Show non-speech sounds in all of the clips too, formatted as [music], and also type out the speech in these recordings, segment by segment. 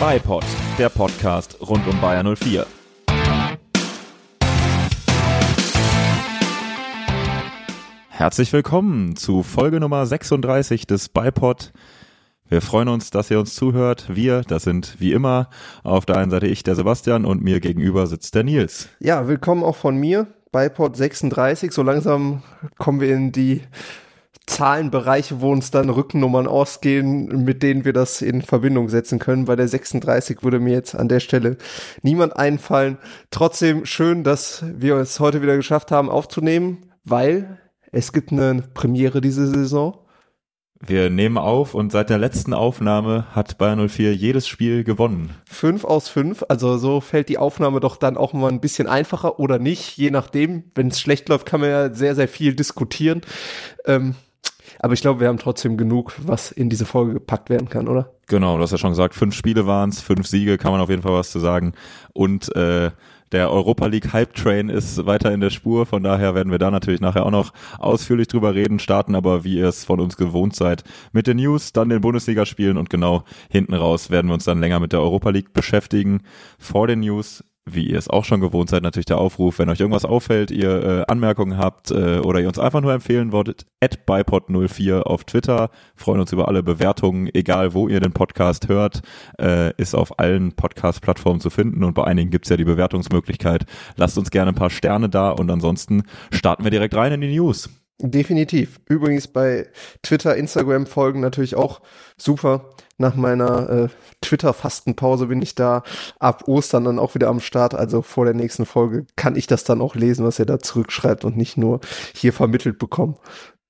iPod, der Podcast rund um Bayer 04. Herzlich willkommen zu Folge Nummer 36 des Bipod. Wir freuen uns, dass ihr uns zuhört. Wir, das sind wie immer auf der einen Seite ich, der Sebastian, und mir gegenüber sitzt der Nils. Ja, willkommen auch von mir. Bipod 36. So langsam kommen wir in die Zahlenbereiche, wo uns dann Rückennummern ausgehen, mit denen wir das in Verbindung setzen können. Bei der 36 würde mir jetzt an der Stelle niemand einfallen. Trotzdem schön, dass wir es heute wieder geschafft haben aufzunehmen, weil es gibt eine Premiere diese Saison. Wir nehmen auf und seit der letzten Aufnahme hat Bayern 04 jedes Spiel gewonnen. Fünf aus fünf, also so fällt die Aufnahme doch dann auch mal ein bisschen einfacher oder nicht, je nachdem. Wenn es schlecht läuft, kann man ja sehr, sehr viel diskutieren. Ähm, aber ich glaube, wir haben trotzdem genug, was in diese Folge gepackt werden kann, oder? Genau, du hast ja schon gesagt, fünf Spiele waren es, fünf Siege, kann man auf jeden Fall was zu sagen. Und äh, der Europa League Hype Train ist weiter in der Spur, von daher werden wir da natürlich nachher auch noch ausführlich drüber reden, starten aber, wie ihr es von uns gewohnt seid, mit den News, dann den Bundesligaspielen und genau hinten raus werden wir uns dann länger mit der Europa League beschäftigen. Vor den News wie ihr es auch schon gewohnt seid, natürlich der Aufruf, wenn euch irgendwas auffällt, ihr äh, Anmerkungen habt äh, oder ihr uns einfach nur empfehlen wolltet, at bipod04 auf Twitter. Freuen uns über alle Bewertungen, egal wo ihr den Podcast hört, äh, ist auf allen Podcast-Plattformen zu finden und bei einigen gibt's ja die Bewertungsmöglichkeit. Lasst uns gerne ein paar Sterne da und ansonsten starten wir direkt rein in die News. Definitiv. Übrigens bei Twitter, Instagram folgen natürlich auch super. Nach meiner äh, Twitter-Fastenpause bin ich da ab Ostern dann auch wieder am Start. Also vor der nächsten Folge kann ich das dann auch lesen, was ihr da zurückschreibt und nicht nur hier vermittelt bekommen.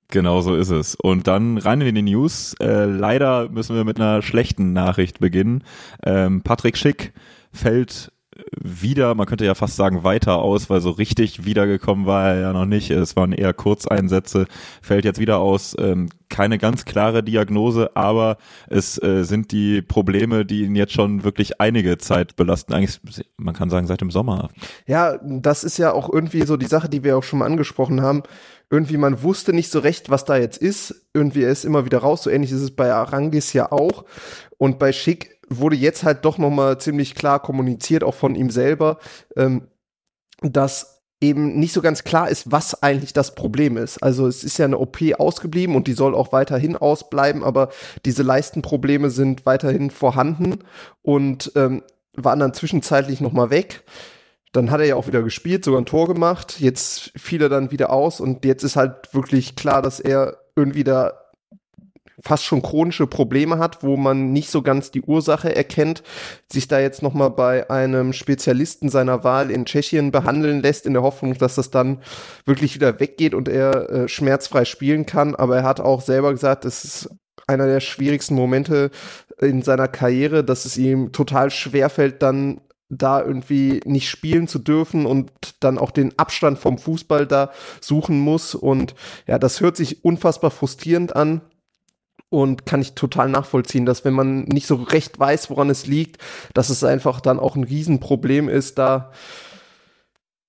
Genau so ist es. Und dann rein in die News. Äh, leider müssen wir mit einer schlechten Nachricht beginnen. Ähm, Patrick Schick fällt wieder, man könnte ja fast sagen, weiter aus, weil so richtig wiedergekommen war er ja noch nicht. Es waren eher Kurzeinsätze, fällt jetzt wieder aus. Ähm, keine ganz klare Diagnose, aber es äh, sind die Probleme, die ihn jetzt schon wirklich einige Zeit belasten. Eigentlich, man kann sagen, seit dem Sommer. Ja, das ist ja auch irgendwie so die Sache, die wir auch schon mal angesprochen haben. Irgendwie, man wusste nicht so recht, was da jetzt ist. Irgendwie er ist immer wieder raus. So ähnlich ist es bei Arangis ja auch. Und bei Schick wurde jetzt halt doch nochmal ziemlich klar kommuniziert, auch von ihm selber, ähm, dass eben nicht so ganz klar ist, was eigentlich das Problem ist. Also es ist ja eine OP ausgeblieben und die soll auch weiterhin ausbleiben, aber diese Leistenprobleme sind weiterhin vorhanden und ähm, waren dann zwischenzeitlich nochmal weg. Dann hat er ja auch wieder gespielt, sogar ein Tor gemacht. Jetzt fiel er dann wieder aus und jetzt ist halt wirklich klar, dass er irgendwie da fast schon chronische Probleme hat, wo man nicht so ganz die Ursache erkennt, sich da jetzt nochmal bei einem Spezialisten seiner Wahl in Tschechien behandeln lässt, in der Hoffnung, dass das dann wirklich wieder weggeht und er äh, schmerzfrei spielen kann. Aber er hat auch selber gesagt, es ist einer der schwierigsten Momente in seiner Karriere, dass es ihm total schwerfällt, dann da irgendwie nicht spielen zu dürfen und dann auch den Abstand vom Fußball da suchen muss. Und ja, das hört sich unfassbar frustrierend an und kann ich total nachvollziehen, dass wenn man nicht so recht weiß, woran es liegt, dass es einfach dann auch ein Riesenproblem ist, da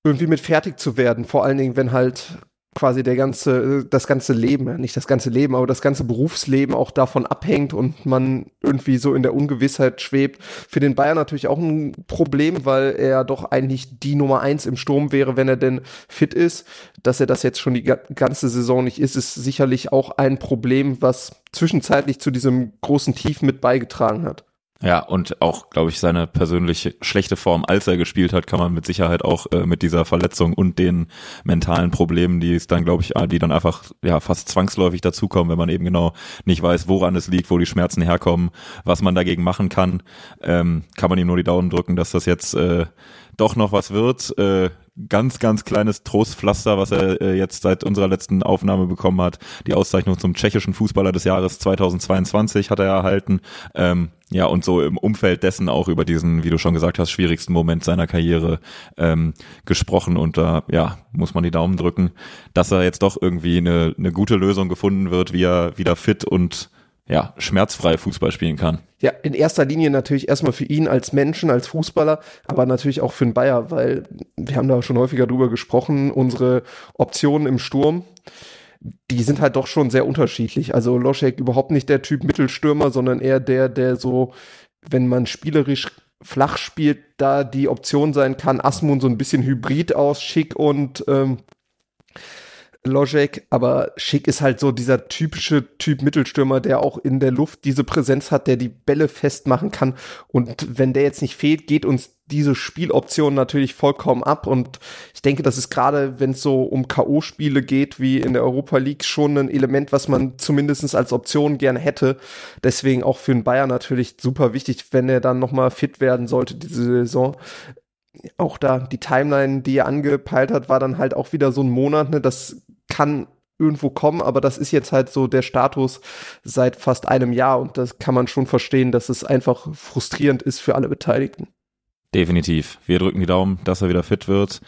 irgendwie mit fertig zu werden. Vor allen Dingen, wenn halt quasi der ganze, das ganze Leben, nicht das ganze Leben, aber das ganze Berufsleben auch davon abhängt und man irgendwie so in der Ungewissheit schwebt. Für den Bayern natürlich auch ein Problem, weil er doch eigentlich die Nummer eins im Sturm wäre, wenn er denn fit ist. Dass er das jetzt schon die ganze Saison nicht ist, ist sicherlich auch ein Problem, was zwischenzeitlich zu diesem großen Tief mit beigetragen hat. Ja, und auch, glaube ich, seine persönliche schlechte Form, als er gespielt hat, kann man mit Sicherheit auch äh, mit dieser Verletzung und den mentalen Problemen, die es dann, glaube ich, die dann einfach ja fast zwangsläufig dazukommen, wenn man eben genau nicht weiß, woran es liegt, wo die Schmerzen herkommen, was man dagegen machen kann, ähm, kann man ihm nur die Daumen drücken, dass das jetzt äh, doch noch was wird. Äh, ganz, ganz kleines Trostpflaster, was er äh, jetzt seit unserer letzten Aufnahme bekommen hat. Die Auszeichnung zum tschechischen Fußballer des Jahres 2022 hat er erhalten. Ähm, ja, und so im Umfeld dessen auch über diesen, wie du schon gesagt hast, schwierigsten Moment seiner Karriere ähm, gesprochen. Und da, ja, muss man die Daumen drücken, dass er jetzt doch irgendwie eine, eine gute Lösung gefunden wird, wie er wieder fit und ja, schmerzfrei Fußball spielen kann. Ja, in erster Linie natürlich erstmal für ihn als Menschen, als Fußballer, aber natürlich auch für den Bayer, weil wir haben da schon häufiger drüber gesprochen, unsere Optionen im Sturm, die sind halt doch schon sehr unterschiedlich. Also Loschek überhaupt nicht der Typ Mittelstürmer, sondern eher der, der so wenn man spielerisch flach spielt, da die Option sein kann, Asmun so ein bisschen hybrid aus, schick und ähm, Logic, aber Schick ist halt so dieser typische Typ Mittelstürmer, der auch in der Luft diese Präsenz hat, der die Bälle festmachen kann. Und wenn der jetzt nicht fehlt, geht uns diese Spieloption natürlich vollkommen ab. Und ich denke, das ist gerade, wenn es so um K.O.-Spiele geht, wie in der Europa League, schon ein Element, was man zumindest als Option gerne hätte. Deswegen auch für den Bayern natürlich super wichtig, wenn er dann nochmal fit werden sollte diese Saison auch da die Timeline, die er angepeilt hat, war dann halt auch wieder so ein Monat, ne, das kann irgendwo kommen, aber das ist jetzt halt so der Status seit fast einem Jahr und das kann man schon verstehen, dass es einfach frustrierend ist für alle Beteiligten. Definitiv. Wir drücken die Daumen, dass er wieder fit wird.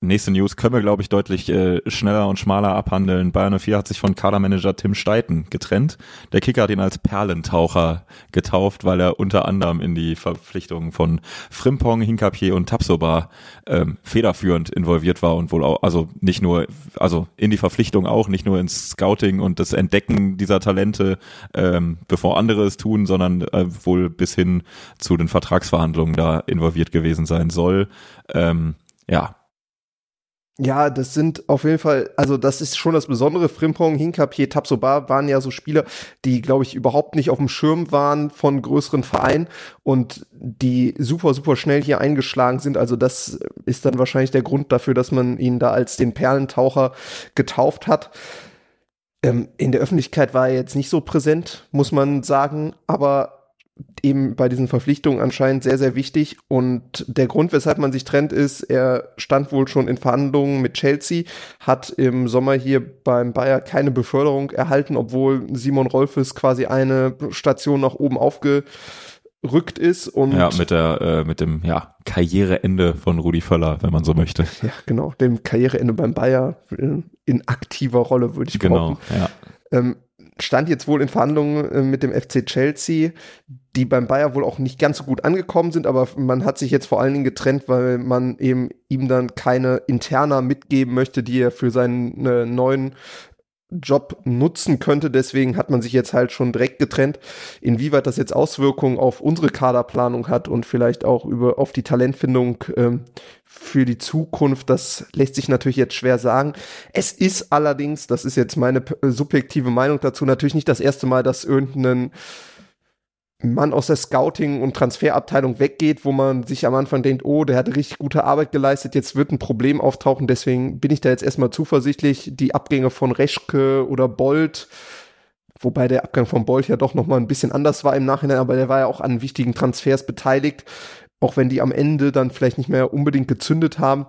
Nächste News können wir, glaube ich, deutlich äh, schneller und schmaler abhandeln. Bayern 04 hat sich von Kadermanager Tim Steiten getrennt. Der Kicker hat ihn als Perlentaucher getauft, weil er unter anderem in die Verpflichtungen von Frimpong, Hinkapier und Tapsoba ähm, federführend involviert war und wohl auch, also nicht nur, also in die Verpflichtung auch, nicht nur ins Scouting und das Entdecken dieser Talente, ähm, bevor andere es tun, sondern äh, wohl bis hin zu den Vertragsverhandlungen da involviert gewesen sein soll. Ähm, ja, ja, das sind auf jeden Fall, also das ist schon das Besondere. Frimpong, Hinkapier, Tapsoba waren ja so Spieler, die, glaube ich, überhaupt nicht auf dem Schirm waren von größeren Vereinen und die super, super schnell hier eingeschlagen sind. Also das ist dann wahrscheinlich der Grund dafür, dass man ihn da als den Perlentaucher getauft hat. Ähm, in der Öffentlichkeit war er jetzt nicht so präsent, muss man sagen, aber eben bei diesen Verpflichtungen anscheinend sehr, sehr wichtig. Und der Grund, weshalb man sich trennt, ist, er stand wohl schon in Verhandlungen mit Chelsea, hat im Sommer hier beim Bayer keine Beförderung erhalten, obwohl Simon Rolfes quasi eine Station nach oben aufgerückt ist. Und ja, mit der, äh, mit dem, ja, Karriereende von Rudi Völler, wenn man so möchte. [laughs] Ja, genau, dem Karriereende beim Bayer in aktiver Rolle, würde ich genau, behaupten. Genau, ja. Ähm, stand jetzt wohl in Verhandlungen äh, mit dem FC Chelsea, die beim Bayer wohl auch nicht ganz so gut angekommen sind, aber man hat sich jetzt vor allen Dingen getrennt, weil man eben ihm dann keine Interna mitgeben möchte, die er für seinen äh, neuen Job nutzen könnte. Deswegen hat man sich jetzt halt schon direkt getrennt. Inwieweit das jetzt Auswirkungen auf unsere Kaderplanung hat und vielleicht auch über auf die Talentfindung ähm, für die Zukunft, das lässt sich natürlich jetzt schwer sagen. Es ist allerdings, das ist jetzt meine subjektive Meinung dazu, natürlich nicht das erste Mal, dass irgendein Mann aus der Scouting- und Transferabteilung weggeht, wo man sich am Anfang denkt, oh, der hat richtig gute Arbeit geleistet, jetzt wird ein Problem auftauchen, deswegen bin ich da jetzt erstmal zuversichtlich. Die Abgänge von Reschke oder Bolt, wobei der Abgang von Bolt ja doch nochmal ein bisschen anders war im Nachhinein, aber der war ja auch an wichtigen Transfers beteiligt, auch wenn die am Ende dann vielleicht nicht mehr unbedingt gezündet haben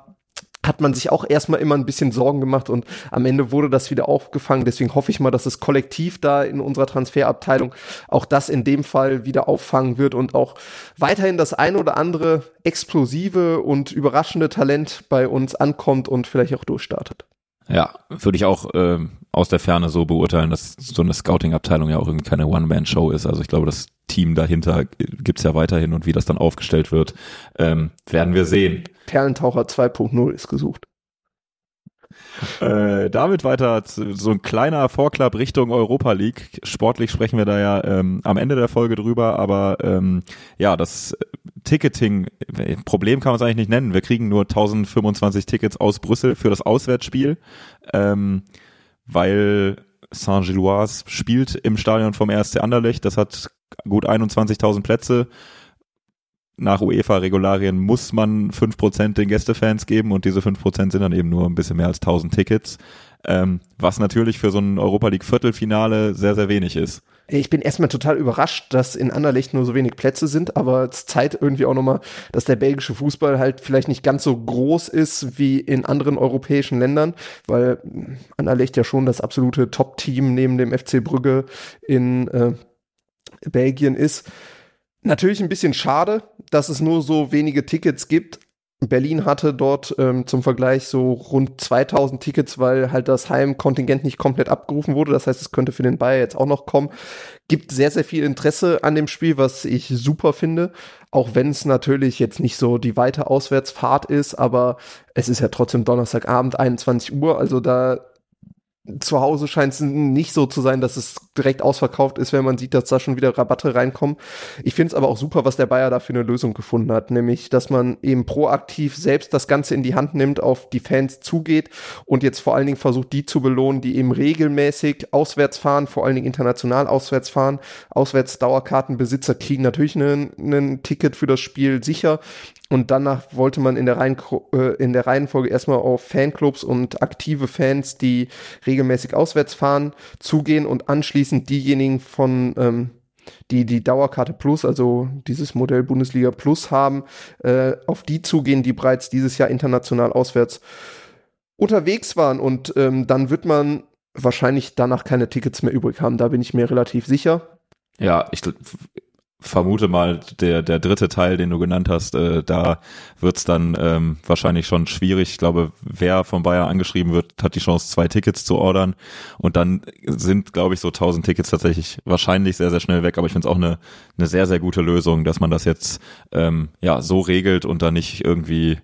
hat man sich auch erstmal immer ein bisschen Sorgen gemacht und am Ende wurde das wieder aufgefangen. Deswegen hoffe ich mal, dass es kollektiv da in unserer Transferabteilung auch das in dem Fall wieder auffangen wird und auch weiterhin das ein oder andere explosive und überraschende Talent bei uns ankommt und vielleicht auch durchstartet. Ja, würde ich auch ähm, aus der Ferne so beurteilen, dass so eine Scouting-Abteilung ja auch irgendwie keine One-Man-Show ist. Also ich glaube, das Team dahinter gibt's ja weiterhin und wie das dann aufgestellt wird, ähm, werden wir sehen. Perlentaucher 2.0 ist gesucht. Äh, damit weiter zu, so ein kleiner Vorklapp Richtung Europa League. Sportlich sprechen wir da ja ähm, am Ende der Folge drüber, aber ähm, ja, das Ticketing, Problem kann man es eigentlich nicht nennen. Wir kriegen nur 1025 Tickets aus Brüssel für das Auswärtsspiel, ähm, weil Saint-Gilloise spielt im Stadion vom RSC Anderlecht. Das hat gut 21.000 Plätze nach UEFA-Regularien muss man fünf Prozent den Gästefans geben und diese fünf Prozent sind dann eben nur ein bisschen mehr als 1000 Tickets, ähm, was natürlich für so ein Europa League Viertelfinale sehr, sehr wenig ist. Ich bin erstmal total überrascht, dass in Anderlecht nur so wenig Plätze sind, aber es zeigt irgendwie auch nochmal, dass der belgische Fußball halt vielleicht nicht ganz so groß ist wie in anderen europäischen Ländern, weil Anderlecht ja schon das absolute Top-Team neben dem FC Brügge in äh, Belgien ist. Natürlich ein bisschen schade, dass es nur so wenige Tickets gibt. Berlin hatte dort ähm, zum Vergleich so rund 2000 Tickets, weil halt das Heimkontingent nicht komplett abgerufen wurde. Das heißt, es könnte für den Bayer jetzt auch noch kommen. Gibt sehr, sehr viel Interesse an dem Spiel, was ich super finde. Auch wenn es natürlich jetzt nicht so die weite Auswärtsfahrt ist, aber es ist ja trotzdem Donnerstagabend, 21 Uhr. Also da zu Hause scheint es nicht so zu sein, dass es direkt ausverkauft ist, wenn man sieht, dass da schon wieder Rabatte reinkommen. Ich finde es aber auch super, was der Bayer da für eine Lösung gefunden hat, nämlich, dass man eben proaktiv selbst das Ganze in die Hand nimmt, auf die Fans zugeht und jetzt vor allen Dingen versucht, die zu belohnen, die eben regelmäßig auswärts fahren, vor allen Dingen international auswärts fahren. Auswärts Dauerkartenbesitzer kriegen natürlich ein Ticket für das Spiel sicher, und danach wollte man in der, Reihen, äh, in der Reihenfolge erstmal auf Fanclubs und aktive Fans, die regelmäßig auswärts fahren, zugehen und anschließend diejenigen von, ähm, die die Dauerkarte Plus, also dieses Modell Bundesliga Plus haben, äh, auf die zugehen, die bereits dieses Jahr international auswärts unterwegs waren. Und ähm, dann wird man wahrscheinlich danach keine Tickets mehr übrig haben. Da bin ich mir relativ sicher. Ja, ich vermute mal, der, der dritte Teil, den du genannt hast, äh, da wird's dann ähm, wahrscheinlich schon schwierig. Ich glaube, wer von Bayer angeschrieben wird, hat die Chance, zwei Tickets zu ordern. Und dann sind, glaube ich, so 1000 Tickets tatsächlich wahrscheinlich sehr, sehr schnell weg. Aber ich finde es auch eine, eine sehr, sehr gute Lösung, dass man das jetzt ähm, ja so regelt und dann nicht irgendwie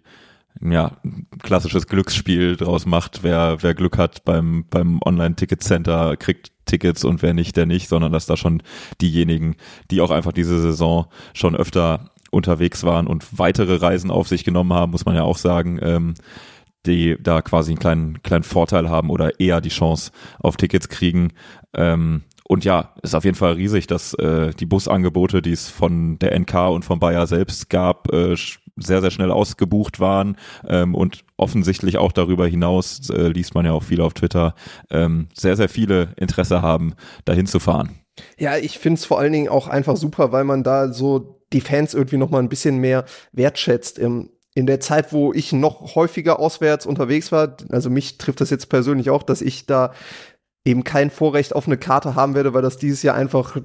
ja, klassisches Glücksspiel draus macht. Wer, wer Glück hat beim, beim Online-Ticket-Center, kriegt Tickets und wer nicht, der nicht, sondern dass da schon diejenigen, die auch einfach diese Saison schon öfter unterwegs waren und weitere Reisen auf sich genommen haben, muss man ja auch sagen, ähm, die da quasi einen kleinen, kleinen Vorteil haben oder eher die Chance auf Tickets kriegen. Ähm, und ja, ist auf jeden Fall riesig, dass äh, die Busangebote, die es von der NK und von Bayer selbst gab, äh, sehr, sehr schnell ausgebucht waren ähm, und offensichtlich auch darüber hinaus, äh, liest man ja auch viel auf Twitter, ähm, sehr, sehr viele Interesse haben, dahin zu fahren. Ja, ich finde es vor allen Dingen auch einfach super, weil man da so die Fans irgendwie noch mal ein bisschen mehr wertschätzt. Im, in der Zeit, wo ich noch häufiger auswärts unterwegs war, also mich trifft das jetzt persönlich auch, dass ich da eben kein Vorrecht auf eine Karte haben werde, weil das dieses Jahr einfach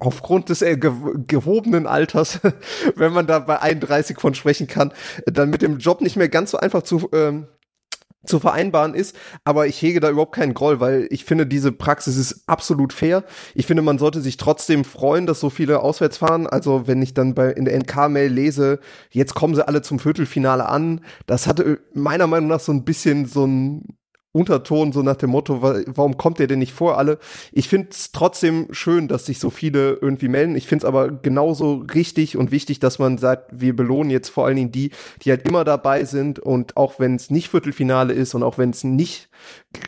aufgrund des äh, ge gehobenen Alters, [laughs] wenn man da bei 31 von sprechen kann, dann mit dem Job nicht mehr ganz so einfach zu, ähm, zu vereinbaren ist, aber ich hege da überhaupt keinen Groll, weil ich finde, diese Praxis ist absolut fair. Ich finde, man sollte sich trotzdem freuen, dass so viele auswärts fahren. Also, wenn ich dann bei, in der NK-Mail lese, jetzt kommen sie alle zum Viertelfinale an, das hatte meiner Meinung nach so ein bisschen so ein Unterton, so nach dem Motto, warum kommt ihr denn nicht vor alle? Ich finde es trotzdem schön, dass sich so viele irgendwie melden. Ich finde es aber genauso richtig und wichtig, dass man sagt, wir belohnen jetzt vor allen Dingen die, die halt immer dabei sind und auch wenn es nicht Viertelfinale ist und auch wenn es nicht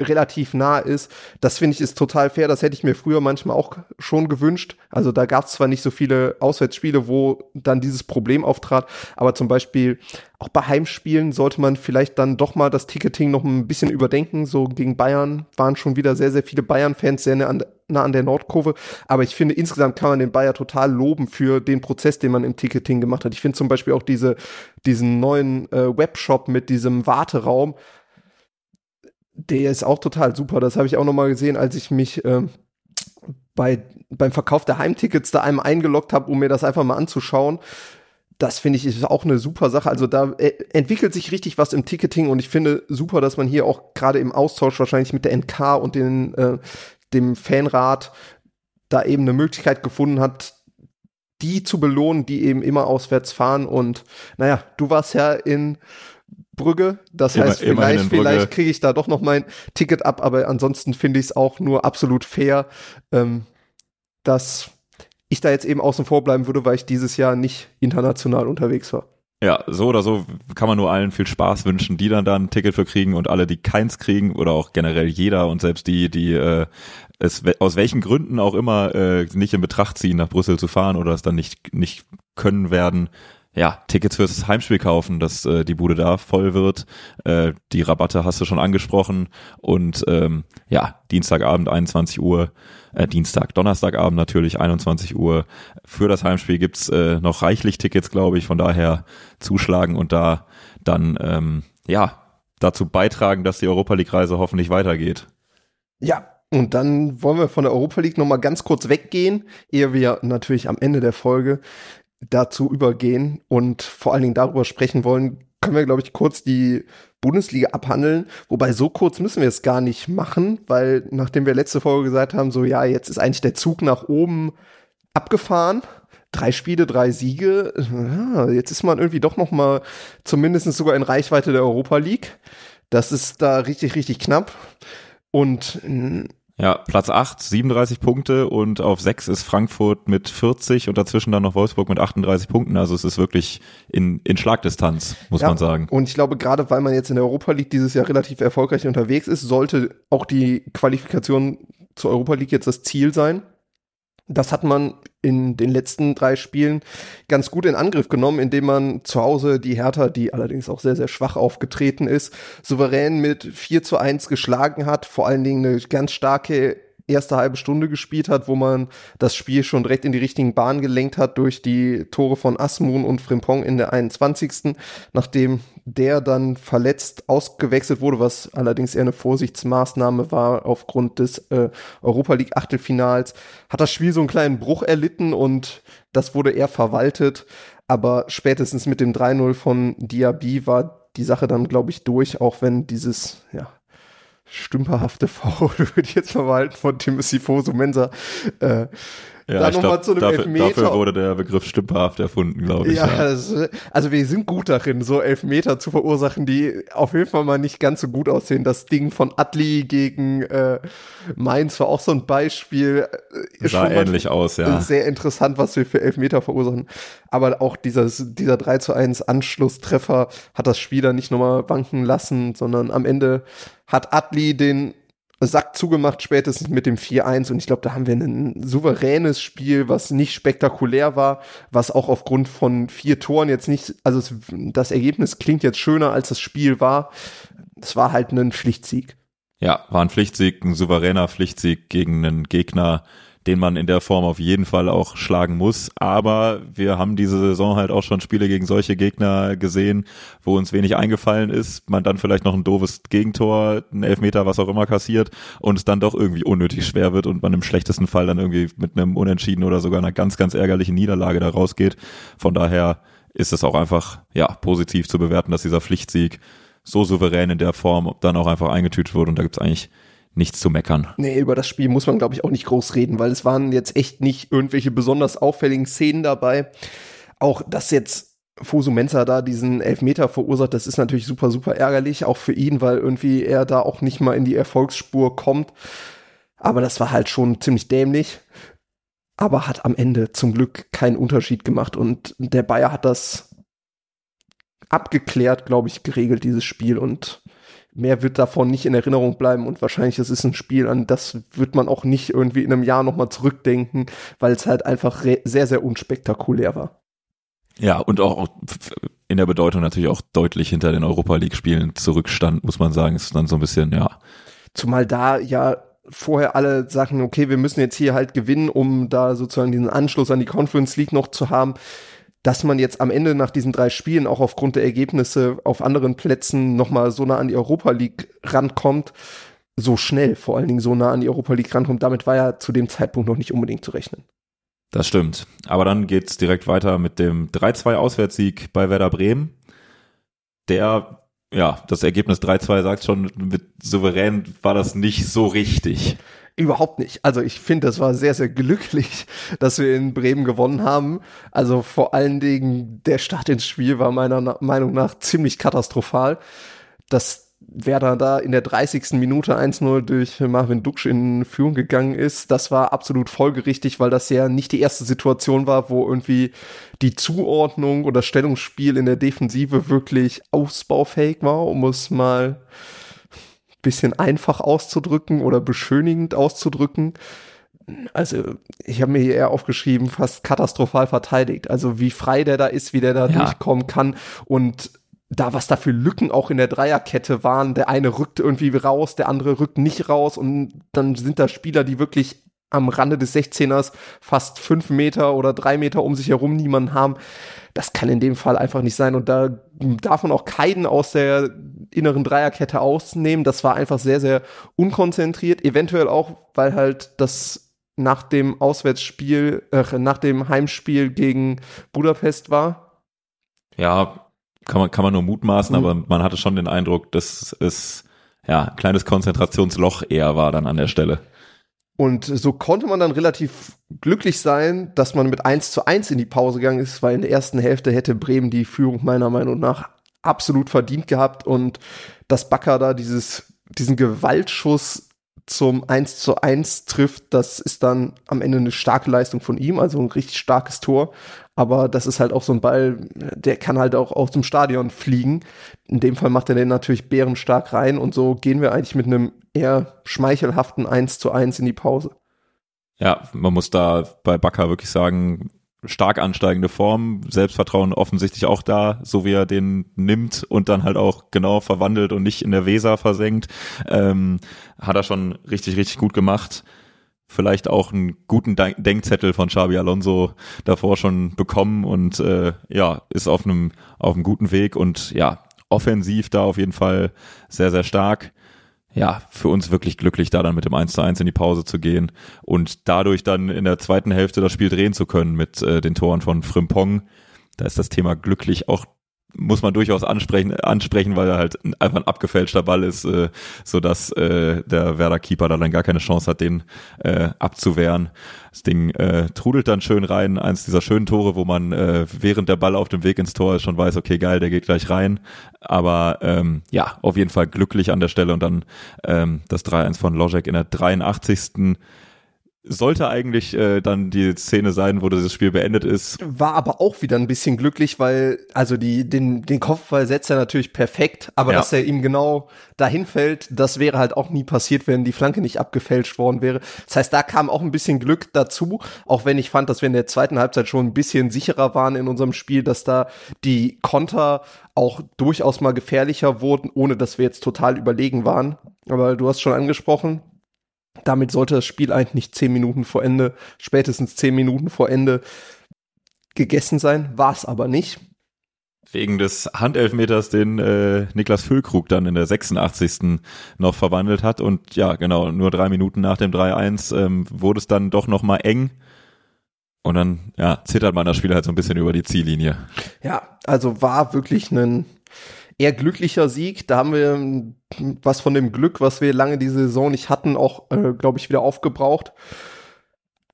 relativ nah ist. Das finde ich ist total fair. Das hätte ich mir früher manchmal auch schon gewünscht. Also da gab es zwar nicht so viele Auswärtsspiele, wo dann dieses Problem auftrat, aber zum Beispiel auch bei Heimspielen sollte man vielleicht dann doch mal das Ticketing noch ein bisschen überdenken. So gegen Bayern waren schon wieder sehr, sehr viele Bayern-Fans sehr nah an, der Nordkurve. Aber ich finde, insgesamt kann man den Bayer total loben für den Prozess, den man im Ticketing gemacht hat. Ich finde zum Beispiel auch diese, diesen neuen äh, Webshop mit diesem Warteraum der ist auch total super. Das habe ich auch noch mal gesehen, als ich mich äh, bei, beim Verkauf der Heimtickets da einmal eingeloggt habe, um mir das einfach mal anzuschauen. Das finde ich ist auch eine super Sache. Also da äh, entwickelt sich richtig was im Ticketing und ich finde super, dass man hier auch gerade im Austausch wahrscheinlich mit der NK und den, äh, dem Fanrat da eben eine Möglichkeit gefunden hat, die zu belohnen, die eben immer auswärts fahren. Und naja, du warst ja in Brügge. Das Immer, heißt, vielleicht, vielleicht kriege ich da doch noch mein Ticket ab, aber ansonsten finde ich es auch nur absolut fair, ähm, dass ich da jetzt eben außen vor bleiben würde, weil ich dieses Jahr nicht international unterwegs war. Ja, so oder so kann man nur allen viel Spaß wünschen, die dann da ein Ticket für kriegen und alle, die keins kriegen oder auch generell jeder und selbst die, die äh, es aus welchen Gründen auch immer äh, nicht in Betracht ziehen, nach Brüssel zu fahren oder es dann nicht nicht können werden, ja, Tickets fürs Heimspiel kaufen, dass äh, die Bude da voll wird. Äh, die Rabatte hast du schon angesprochen. Und ähm, ja, Dienstagabend 21 Uhr, äh, Dienstag, Donnerstagabend natürlich 21 Uhr. Für das Heimspiel gibt's äh, noch reichlich Tickets, glaube ich. Von daher zuschlagen und da dann ähm, ja dazu beitragen, dass die Europa League-Reise hoffentlich weitergeht. Ja, und dann wollen wir von der Europa League nochmal ganz kurz weggehen, ehe wir natürlich am Ende der Folge dazu übergehen und vor allen Dingen darüber sprechen wollen, können wir, glaube ich, kurz die Bundesliga abhandeln. Wobei so kurz müssen wir es gar nicht machen, weil nachdem wir letzte Folge gesagt haben, so ja, jetzt ist eigentlich der Zug nach oben abgefahren. Drei Spiele, drei Siege. Jetzt ist man irgendwie doch noch mal zumindest sogar in Reichweite der Europa League. Das ist da richtig, richtig knapp. Und ja, Platz 8, 37 Punkte und auf 6 ist Frankfurt mit 40 und dazwischen dann noch Wolfsburg mit 38 Punkten. Also es ist wirklich in, in Schlagdistanz, muss ja, man sagen. Und ich glaube, gerade weil man jetzt in der Europa League dieses Jahr relativ erfolgreich unterwegs ist, sollte auch die Qualifikation zur Europa League jetzt das Ziel sein. Das hat man in den letzten drei Spielen ganz gut in Angriff genommen, indem man zu Hause die Hertha, die allerdings auch sehr, sehr schwach aufgetreten ist, souverän mit 4 zu 1 geschlagen hat. Vor allen Dingen eine ganz starke erste halbe Stunde gespielt hat, wo man das Spiel schon direkt in die richtigen Bahnen gelenkt hat durch die Tore von Asmun und Frimpong in der 21. Nachdem der dann verletzt ausgewechselt wurde, was allerdings eher eine Vorsichtsmaßnahme war aufgrund des äh, Europa League Achtelfinals, hat das Spiel so einen kleinen Bruch erlitten und das wurde eher verwaltet. Aber spätestens mit dem 3-0 von Diaby war die Sache dann, glaube ich, durch, auch wenn dieses, ja, stümperhafte [laughs] Foul, würde ich jetzt verwalten, von Timothy Fosu Mensa. Äh, ja, da nochmal zu einem dafür, Elfmeter. Dafür wurde der Begriff stümperhaft erfunden, glaube ich. Ja, ja. Das, also wir sind gut darin, so Elfmeter zu verursachen, die auf jeden Fall mal nicht ganz so gut aussehen. Das Ding von Atli gegen äh, Mainz war auch so ein Beispiel. Äh, Sah ähnlich aus, ja. Sehr interessant, was wir für Elfmeter verursachen. Aber auch dieses, dieser 3 zu 1 Anschlusstreffer hat das Spiel dann nicht nochmal wanken lassen, sondern am Ende hat Atli den Sack zugemacht, spätestens mit dem 4-1. Und ich glaube, da haben wir ein souveränes Spiel, was nicht spektakulär war, was auch aufgrund von vier Toren jetzt nicht, also es, das Ergebnis klingt jetzt schöner, als das Spiel war. Es war halt ein Pflichtsieg. Ja, war ein Pflichtsieg, ein souveräner Pflichtsieg gegen einen Gegner, den man in der Form auf jeden Fall auch schlagen muss. Aber wir haben diese Saison halt auch schon Spiele gegen solche Gegner gesehen, wo uns wenig eingefallen ist, man dann vielleicht noch ein doofes Gegentor, ein Elfmeter, was auch immer kassiert und es dann doch irgendwie unnötig schwer wird und man im schlechtesten Fall dann irgendwie mit einem Unentschieden oder sogar einer ganz, ganz ärgerlichen Niederlage da rausgeht. Von daher ist es auch einfach, ja, positiv zu bewerten, dass dieser Pflichtsieg so souverän in der Form dann auch einfach eingetütet wurde und da gibt's eigentlich nichts zu meckern. Nee, über das Spiel muss man, glaube ich, auch nicht groß reden, weil es waren jetzt echt nicht irgendwelche besonders auffälligen Szenen dabei. Auch, dass jetzt Fosu Mensa da diesen Elfmeter verursacht, das ist natürlich super, super ärgerlich, auch für ihn, weil irgendwie er da auch nicht mal in die Erfolgsspur kommt. Aber das war halt schon ziemlich dämlich. Aber hat am Ende zum Glück keinen Unterschied gemacht und der Bayer hat das abgeklärt, glaube ich, geregelt, dieses Spiel und mehr wird davon nicht in Erinnerung bleiben und wahrscheinlich das ist ein Spiel, an das wird man auch nicht irgendwie in einem Jahr nochmal zurückdenken, weil es halt einfach sehr, sehr unspektakulär war. Ja, und auch in der Bedeutung natürlich auch deutlich hinter den Europa League-Spielen zurückstand, muss man sagen, ist dann so ein bisschen, ja. Zumal da ja vorher alle sagen, okay, wir müssen jetzt hier halt gewinnen, um da sozusagen diesen Anschluss an die Conference League noch zu haben dass man jetzt am Ende nach diesen drei Spielen auch aufgrund der Ergebnisse auf anderen Plätzen nochmal so nah an die Europa League rankommt, so schnell vor allen Dingen so nah an die Europa League rankommt, damit war ja zu dem Zeitpunkt noch nicht unbedingt zu rechnen. Das stimmt. Aber dann geht's direkt weiter mit dem 3-2 Auswärtssieg bei Werder Bremen. Der, ja, das Ergebnis 3-2 sagt schon, mit souverän war das nicht so richtig. Überhaupt nicht. Also ich finde, das war sehr, sehr glücklich, [laughs] dass wir in Bremen gewonnen haben. Also vor allen Dingen der Start ins Spiel war meiner Meinung nach ziemlich katastrophal. Dass Werder da in der 30. Minute 1-0 durch Marvin Duksch in Führung gegangen ist, das war absolut folgerichtig, weil das ja nicht die erste Situation war, wo irgendwie die Zuordnung oder Stellungsspiel in der Defensive wirklich ausbaufähig war, um es mal bisschen einfach auszudrücken oder beschönigend auszudrücken. Also, ich habe mir hier eher aufgeschrieben, fast katastrophal verteidigt. Also, wie frei der da ist, wie der da ja. durchkommen kann und da, was da für Lücken auch in der Dreierkette waren. Der eine rückt irgendwie raus, der andere rückt nicht raus und dann sind da Spieler, die wirklich am Rande des 16ers fast fünf Meter oder drei Meter um sich herum niemanden haben. Das kann in dem Fall einfach nicht sein. Und da darf man auch keinen aus der inneren Dreierkette ausnehmen. Das war einfach sehr, sehr unkonzentriert. Eventuell auch, weil halt das nach dem Auswärtsspiel, äh, nach dem Heimspiel gegen Budapest war. Ja, kann man, kann man nur mutmaßen, mhm. aber man hatte schon den Eindruck, dass es ja ein kleines Konzentrationsloch eher war dann an der Stelle. Und so konnte man dann relativ glücklich sein, dass man mit 1 zu 1 in die Pause gegangen ist, weil in der ersten Hälfte hätte Bremen die Führung meiner Meinung nach absolut verdient gehabt. Und dass Bakker da dieses, diesen Gewaltschuss zum 1 zu 1 trifft, das ist dann am Ende eine starke Leistung von ihm, also ein richtig starkes Tor. Aber das ist halt auch so ein Ball, der kann halt auch aus dem Stadion fliegen. In dem Fall macht er den natürlich bärenstark rein und so gehen wir eigentlich mit einem eher schmeichelhaften 1 zu 1 in die Pause. Ja, man muss da bei Bakker wirklich sagen, stark ansteigende Form, Selbstvertrauen offensichtlich auch da, so wie er den nimmt und dann halt auch genau verwandelt und nicht in der Weser versenkt, ähm, hat er schon richtig, richtig gut gemacht. Vielleicht auch einen guten Denkzettel von Xabi Alonso davor schon bekommen und äh, ja, ist auf einem auf einem guten Weg und ja, offensiv da auf jeden Fall sehr, sehr stark ja, für uns wirklich glücklich, da dann mit dem 1 zu 1 in die Pause zu gehen und dadurch dann in der zweiten Hälfte das Spiel drehen zu können mit äh, den Toren von Frimpong. Da ist das Thema glücklich auch muss man durchaus ansprechen, ansprechen, weil er halt einfach ein abgefälschter Ball ist, äh, so dass äh, der Werder Keeper da dann gar keine Chance hat, den äh, abzuwehren. Das Ding äh, trudelt dann schön rein, eins dieser schönen Tore, wo man äh, während der Ball auf dem Weg ins Tor ist schon weiß, okay, geil, der geht gleich rein. Aber ähm, ja, auf jeden Fall glücklich an der Stelle und dann ähm, das 3-1 von Logic in der 83 sollte eigentlich äh, dann die Szene sein, wo das Spiel beendet ist. War aber auch wieder ein bisschen glücklich, weil also die den den Kopfball setzt er natürlich perfekt, aber ja. dass er ihm genau dahin fällt, das wäre halt auch nie passiert, wenn die Flanke nicht abgefälscht worden wäre. Das heißt, da kam auch ein bisschen Glück dazu, auch wenn ich fand, dass wir in der zweiten Halbzeit schon ein bisschen sicherer waren in unserem Spiel, dass da die Konter auch durchaus mal gefährlicher wurden, ohne dass wir jetzt total überlegen waren. Aber du hast schon angesprochen, damit sollte das Spiel eigentlich nicht zehn Minuten vor Ende, spätestens zehn Minuten vor Ende gegessen sein. War es aber nicht. Wegen des Handelfmeters, den äh, Niklas Füllkrug dann in der 86. noch verwandelt hat. Und ja, genau, nur drei Minuten nach dem 3-1 ähm, wurde es dann doch noch mal eng. Und dann ja, zittert man das Spiel halt so ein bisschen über die Ziellinie. Ja, also war wirklich ein eher glücklicher Sieg. Da haben wir was von dem Glück, was wir lange diese Saison nicht hatten, auch, äh, glaube ich, wieder aufgebraucht.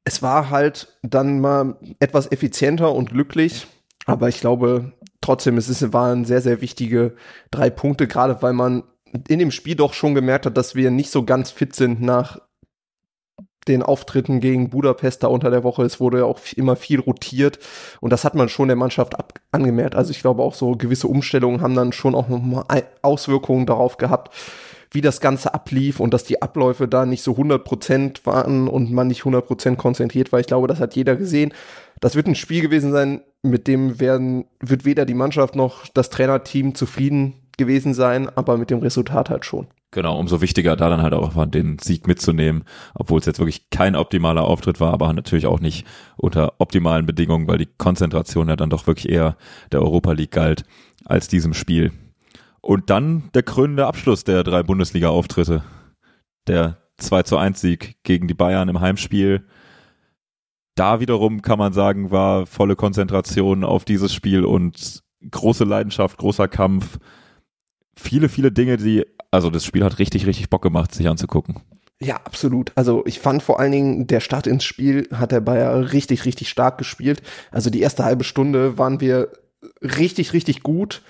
Es war halt dann mal etwas effizienter und glücklich, aber ich glaube trotzdem, es ist, waren sehr, sehr wichtige drei Punkte, gerade weil man in dem Spiel doch schon gemerkt hat, dass wir nicht so ganz fit sind nach den Auftritten gegen Budapest da unter der Woche. Es wurde ja auch immer viel rotiert und das hat man schon der Mannschaft angemerkt. Also ich glaube auch so gewisse Umstellungen haben dann schon auch nochmal Auswirkungen darauf gehabt, wie das Ganze ablief und dass die Abläufe da nicht so 100 Prozent waren und man nicht 100 Prozent konzentriert war. Ich glaube, das hat jeder gesehen. Das wird ein Spiel gewesen sein, mit dem werden, wird weder die Mannschaft noch das Trainerteam zufrieden gewesen sein, aber mit dem Resultat halt schon. Genau, umso wichtiger da dann halt auch den Sieg mitzunehmen, obwohl es jetzt wirklich kein optimaler Auftritt war, aber natürlich auch nicht unter optimalen Bedingungen, weil die Konzentration ja dann doch wirklich eher der Europa League galt als diesem Spiel. Und dann der krönende Abschluss der drei Bundesliga-Auftritte. Der 2 zu 1 Sieg gegen die Bayern im Heimspiel. Da wiederum kann man sagen, war volle Konzentration auf dieses Spiel und große Leidenschaft, großer Kampf. Viele, viele Dinge, die also das Spiel hat richtig, richtig Bock gemacht, sich anzugucken. Ja, absolut. Also ich fand vor allen Dingen, der Start ins Spiel hat der Bayer richtig, richtig stark gespielt. Also die erste halbe Stunde waren wir richtig, richtig gut.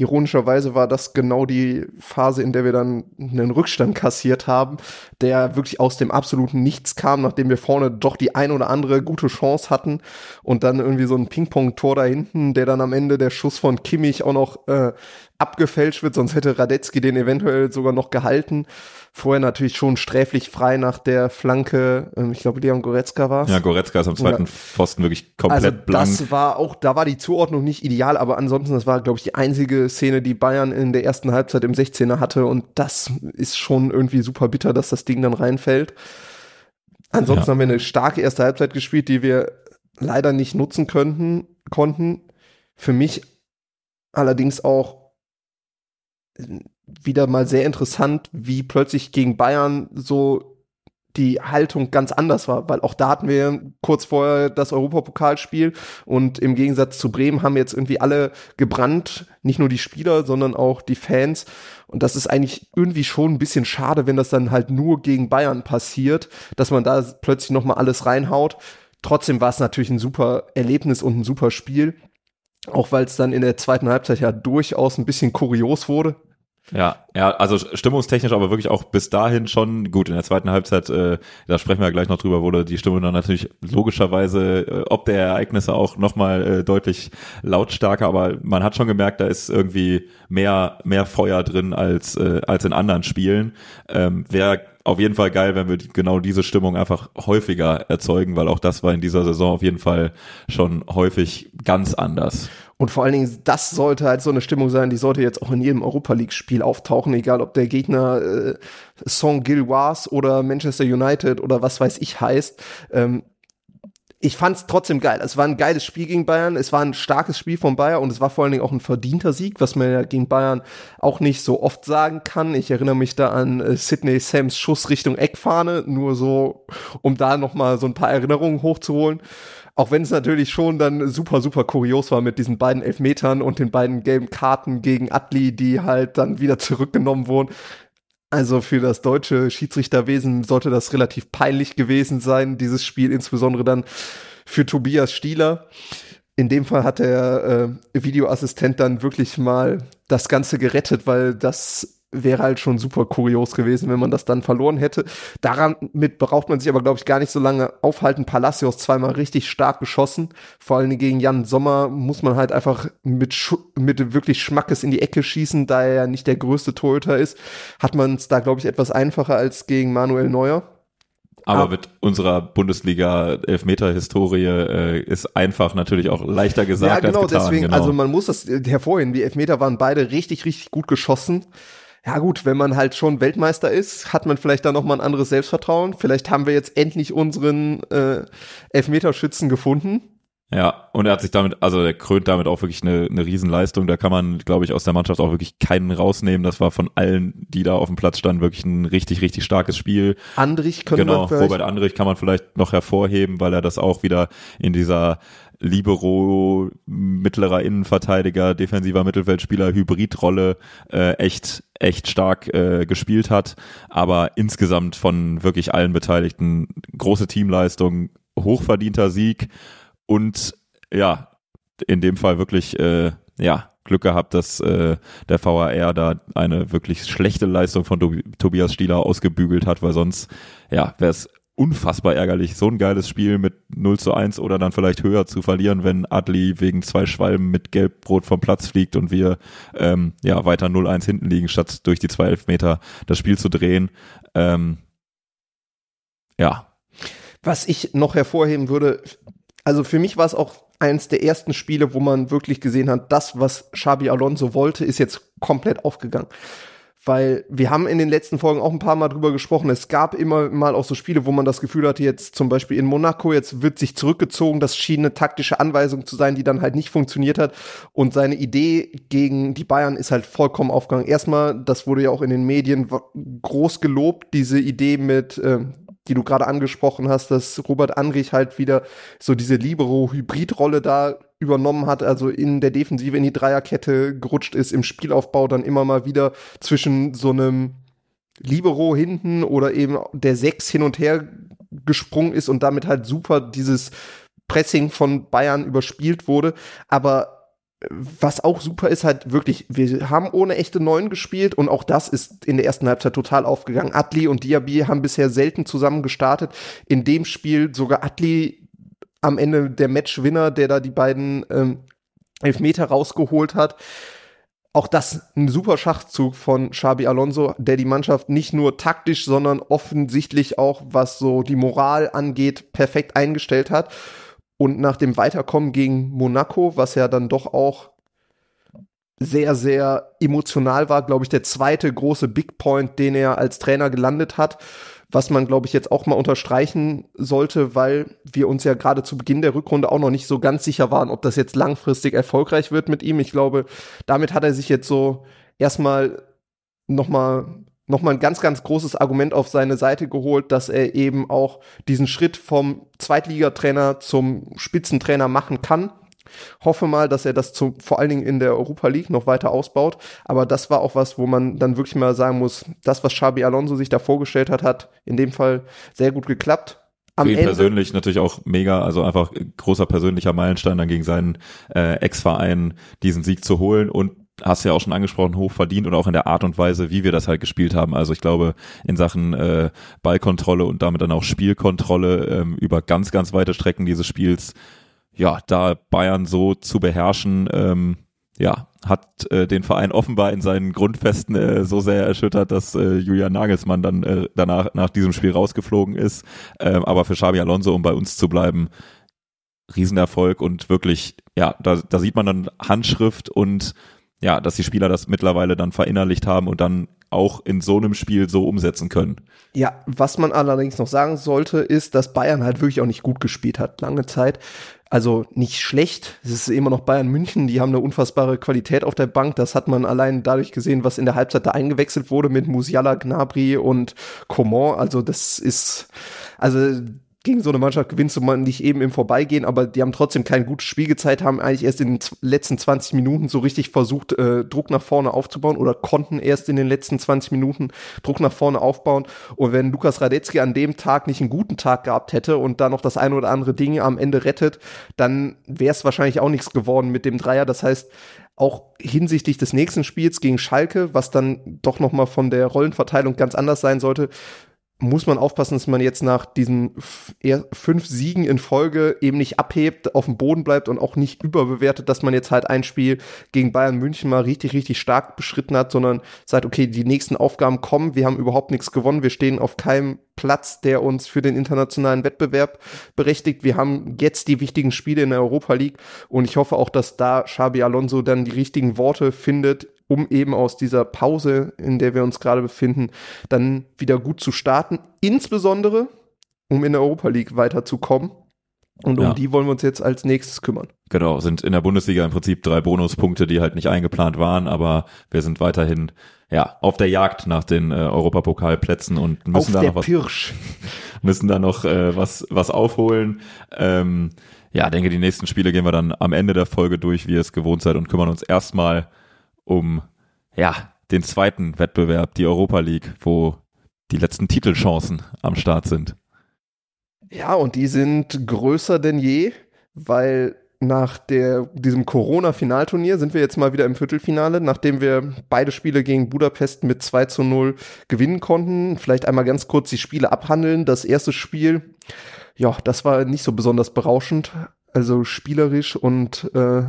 Ironischerweise war das genau die Phase, in der wir dann einen Rückstand kassiert haben, der wirklich aus dem absoluten Nichts kam, nachdem wir vorne doch die ein oder andere gute Chance hatten und dann irgendwie so ein Ping-Pong-Tor da hinten, der dann am Ende der Schuss von Kimmich auch noch äh, abgefälscht wird, sonst hätte Radetzky den eventuell sogar noch gehalten. Vorher natürlich schon sträflich frei nach der Flanke, ähm, ich glaube, Leon Goretzka war Ja, Goretzka ist am zweiten ja. Pfosten wirklich komplett also blank. Das war auch, da war die Zuordnung nicht ideal, aber ansonsten, das war, glaube ich, die einzige Szene, die Bayern in der ersten Halbzeit im 16er hatte und das ist schon irgendwie super bitter, dass das Ding dann reinfällt. Ansonsten ja. haben wir eine starke erste Halbzeit gespielt, die wir leider nicht nutzen könnten, konnten. Für mich allerdings auch wieder mal sehr interessant, wie plötzlich gegen Bayern so die Haltung ganz anders war, weil auch da hatten wir kurz vorher das Europapokalspiel und im Gegensatz zu Bremen haben jetzt irgendwie alle gebrannt, nicht nur die Spieler, sondern auch die Fans und das ist eigentlich irgendwie schon ein bisschen schade, wenn das dann halt nur gegen Bayern passiert, dass man da plötzlich noch mal alles reinhaut. Trotzdem war es natürlich ein super Erlebnis und ein super Spiel, auch weil es dann in der zweiten Halbzeit ja durchaus ein bisschen kurios wurde Ja, ja, also stimmungstechnisch aber wirklich auch bis dahin schon gut. In der zweiten Halbzeit, äh, da sprechen wir gleich noch drüber, wurde die Stimmung dann natürlich logischerweise äh, ob der Ereignisse auch nochmal äh, deutlich lautstarker, aber man hat schon gemerkt, da ist irgendwie mehr, mehr Feuer drin als, äh, als in anderen Spielen. Ähm, Wäre auf jeden Fall geil, wenn wir genau diese Stimmung einfach häufiger erzeugen, weil auch das war in dieser Saison auf jeden Fall schon häufig ganz anders. Und vor allen Dingen, das sollte halt so eine Stimmung sein, die sollte jetzt auch in jedem Europa League-Spiel auftauchen, egal ob der Gegner äh, Saint-Gilloise oder Manchester United oder was weiß ich heißt. Ähm, ich fand es trotzdem geil. Es war ein geiles Spiel gegen Bayern. Es war ein starkes Spiel von Bayern und es war vor allen Dingen auch ein verdienter Sieg, was man ja gegen Bayern auch nicht so oft sagen kann. Ich erinnere mich da an äh, Sidney Sams Schuss Richtung Eckfahne, nur so, um da noch mal so ein paar Erinnerungen hochzuholen. Auch wenn es natürlich schon dann super, super kurios war mit diesen beiden Elfmetern und den beiden gelben Karten gegen Atli, die halt dann wieder zurückgenommen wurden. Also für das deutsche Schiedsrichterwesen sollte das relativ peinlich gewesen sein, dieses Spiel, insbesondere dann für Tobias Stieler. In dem Fall hat der äh, Videoassistent dann wirklich mal das Ganze gerettet, weil das wäre halt schon super kurios gewesen, wenn man das dann verloren hätte. Daran mit braucht man sich aber, glaube ich, gar nicht so lange aufhalten. Palacios zweimal richtig stark geschossen. Vor allem gegen Jan Sommer muss man halt einfach mit, Sch mit wirklich Schmackes in die Ecke schießen, da er ja nicht der größte Torhüter ist. Hat man es da, glaube ich, etwas einfacher als gegen Manuel Neuer. Aber ah. mit unserer Bundesliga-Elfmeter-Historie äh, ist einfach natürlich auch leichter gesagt ja, genau, als getan. Deswegen, genau. Also man muss das hervorheben. Die Elfmeter waren beide richtig, richtig gut geschossen ja gut, wenn man halt schon Weltmeister ist, hat man vielleicht da noch mal ein anderes Selbstvertrauen. Vielleicht haben wir jetzt endlich unseren äh, Elfmeterschützen gefunden. Ja, und er hat sich damit, also er krönt damit auch wirklich eine, eine Riesenleistung. Da kann man, glaube ich, aus der Mannschaft auch wirklich keinen rausnehmen. Das war von allen, die da auf dem Platz standen, wirklich ein richtig, richtig starkes Spiel. Andrich können genau, wir Robert Andrich kann man vielleicht noch hervorheben, weil er das auch wieder in dieser Libero, mittlerer Innenverteidiger, defensiver Mittelfeldspieler, Hybridrolle äh, echt, echt stark äh, gespielt hat. Aber insgesamt von wirklich allen Beteiligten große Teamleistung, hochverdienter Sieg und ja, in dem Fall wirklich äh, ja Glück gehabt, dass äh, der VAR da eine wirklich schlechte Leistung von Tobias Stieler ausgebügelt hat, weil sonst ja wäre es unfassbar ärgerlich, so ein geiles Spiel mit 0 zu 1 oder dann vielleicht höher zu verlieren, wenn Adli wegen zwei Schwalben mit Gelbbrot vom Platz fliegt und wir ähm, ja weiter 0-1 hinten liegen, statt durch die zwei Elfmeter das Spiel zu drehen. Ähm, ja. Was ich noch hervorheben würde, also für mich war es auch eins der ersten Spiele, wo man wirklich gesehen hat, das, was Xabi Alonso wollte, ist jetzt komplett aufgegangen weil wir haben in den letzten Folgen auch ein paar Mal drüber gesprochen. Es gab immer mal auch so Spiele, wo man das Gefühl hatte, jetzt zum Beispiel in Monaco, jetzt wird sich zurückgezogen. Das schien eine taktische Anweisung zu sein, die dann halt nicht funktioniert hat. Und seine Idee gegen die Bayern ist halt vollkommen aufgegangen. Erstmal, das wurde ja auch in den Medien groß gelobt, diese Idee mit, äh, die du gerade angesprochen hast, dass Robert Anrich halt wieder so diese Libero-Hybrid-Rolle da übernommen hat, also in der Defensive in die Dreierkette gerutscht ist, im Spielaufbau dann immer mal wieder zwischen so einem Libero hinten oder eben der Sechs hin und her gesprungen ist und damit halt super dieses Pressing von Bayern überspielt wurde. Aber was auch super ist, halt wirklich, wir haben ohne echte Neun gespielt und auch das ist in der ersten Halbzeit total aufgegangen. Atli und Diaby haben bisher selten zusammen gestartet. In dem Spiel sogar Atli am Ende der Matchwinner, der da die beiden ähm, Elfmeter rausgeholt hat. Auch das ein super Schachzug von Xabi Alonso, der die Mannschaft nicht nur taktisch, sondern offensichtlich auch, was so die Moral angeht, perfekt eingestellt hat. Und nach dem Weiterkommen gegen Monaco, was ja dann doch auch sehr, sehr emotional war, glaube ich, der zweite große Big Point, den er als Trainer gelandet hat, was man, glaube ich, jetzt auch mal unterstreichen sollte, weil wir uns ja gerade zu Beginn der Rückrunde auch noch nicht so ganz sicher waren, ob das jetzt langfristig erfolgreich wird mit ihm. Ich glaube, damit hat er sich jetzt so erstmal nochmal noch mal ein ganz, ganz großes Argument auf seine Seite geholt, dass er eben auch diesen Schritt vom Zweitligatrainer zum Spitzentrainer machen kann Hoffe mal, dass er das zu, vor allen Dingen in der Europa League noch weiter ausbaut. Aber das war auch was, wo man dann wirklich mal sagen muss, das, was Xabi Alonso sich da vorgestellt hat, hat in dem Fall sehr gut geklappt. Am Für ihn Ende persönlich natürlich auch mega, also einfach großer persönlicher Meilenstein dann gegen seinen äh, Ex-Verein diesen Sieg zu holen und hast ja auch schon angesprochen, hoch verdient und auch in der Art und Weise, wie wir das halt gespielt haben. Also ich glaube, in Sachen äh, Ballkontrolle und damit dann auch Spielkontrolle ähm, über ganz, ganz weite Strecken dieses Spiels, ja, da Bayern so zu beherrschen, ähm, ja, hat äh, den Verein offenbar in seinen Grundfesten äh, so sehr erschüttert, dass äh, Julian Nagelsmann dann äh, danach nach diesem Spiel rausgeflogen ist. Ähm, aber für Xabi Alonso, um bei uns zu bleiben, Riesenerfolg und wirklich, ja, da, da sieht man dann Handschrift und ja, dass die Spieler das mittlerweile dann verinnerlicht haben und dann auch in so einem Spiel so umsetzen können. Ja, was man allerdings noch sagen sollte, ist, dass Bayern halt wirklich auch nicht gut gespielt hat, lange Zeit. Also nicht schlecht. Es ist immer noch Bayern München, die haben eine unfassbare Qualität auf der Bank. Das hat man allein dadurch gesehen, was in der Halbzeit da eingewechselt wurde mit Musiala, Gnabry und Coman. Also das ist, also gegen so eine Mannschaft gewinnst du man nicht eben im Vorbeigehen, aber die haben trotzdem kein gutes Spiel gezeigt, haben eigentlich erst in den letzten 20 Minuten so richtig versucht, äh, Druck nach vorne aufzubauen oder konnten erst in den letzten 20 Minuten Druck nach vorne aufbauen. Und wenn Lukas Radetzky an dem Tag nicht einen guten Tag gehabt hätte und da noch das eine oder andere Ding am Ende rettet, dann wäre es wahrscheinlich auch nichts geworden mit dem Dreier. Das heißt, auch hinsichtlich des nächsten Spiels gegen Schalke, was dann doch noch mal von der Rollenverteilung ganz anders sein sollte, muss man aufpassen, dass man jetzt nach diesen fünf Siegen in Folge eben nicht abhebt, auf dem Boden bleibt und auch nicht überbewertet, dass man jetzt halt ein Spiel gegen Bayern München mal richtig, richtig stark beschritten hat, sondern sagt, okay, die nächsten Aufgaben kommen, wir haben überhaupt nichts gewonnen, wir stehen auf keinem Platz, der uns für den internationalen Wettbewerb berechtigt. Wir haben jetzt die wichtigen Spiele in der Europa League. Und ich hoffe auch, dass da Xabi Alonso dann die richtigen Worte findet, um eben aus dieser Pause, in der wir uns gerade befinden, dann wieder gut zu starten. Insbesondere, um in der Europa League weiterzukommen. Und um ja. die wollen wir uns jetzt als nächstes kümmern. Genau, sind in der Bundesliga im Prinzip drei Bonuspunkte, die halt nicht eingeplant waren, aber wir sind weiterhin ja auf der Jagd nach den äh, Europapokalplätzen und müssen auf da noch was Pirsch. [laughs] müssen da noch äh, was was aufholen. Ähm, ja, denke die nächsten Spiele gehen wir dann am Ende der Folge durch, wie ihr es gewohnt seid und kümmern uns erstmal um ja, den zweiten Wettbewerb, die Europa League, wo die letzten Titelchancen am Start sind. Ja, und die sind größer denn je, weil nach der, diesem Corona-Finalturnier sind wir jetzt mal wieder im Viertelfinale, nachdem wir beide Spiele gegen Budapest mit 2 zu 0 gewinnen konnten. Vielleicht einmal ganz kurz die Spiele abhandeln. Das erste Spiel, ja, das war nicht so besonders berauschend. Also spielerisch und äh,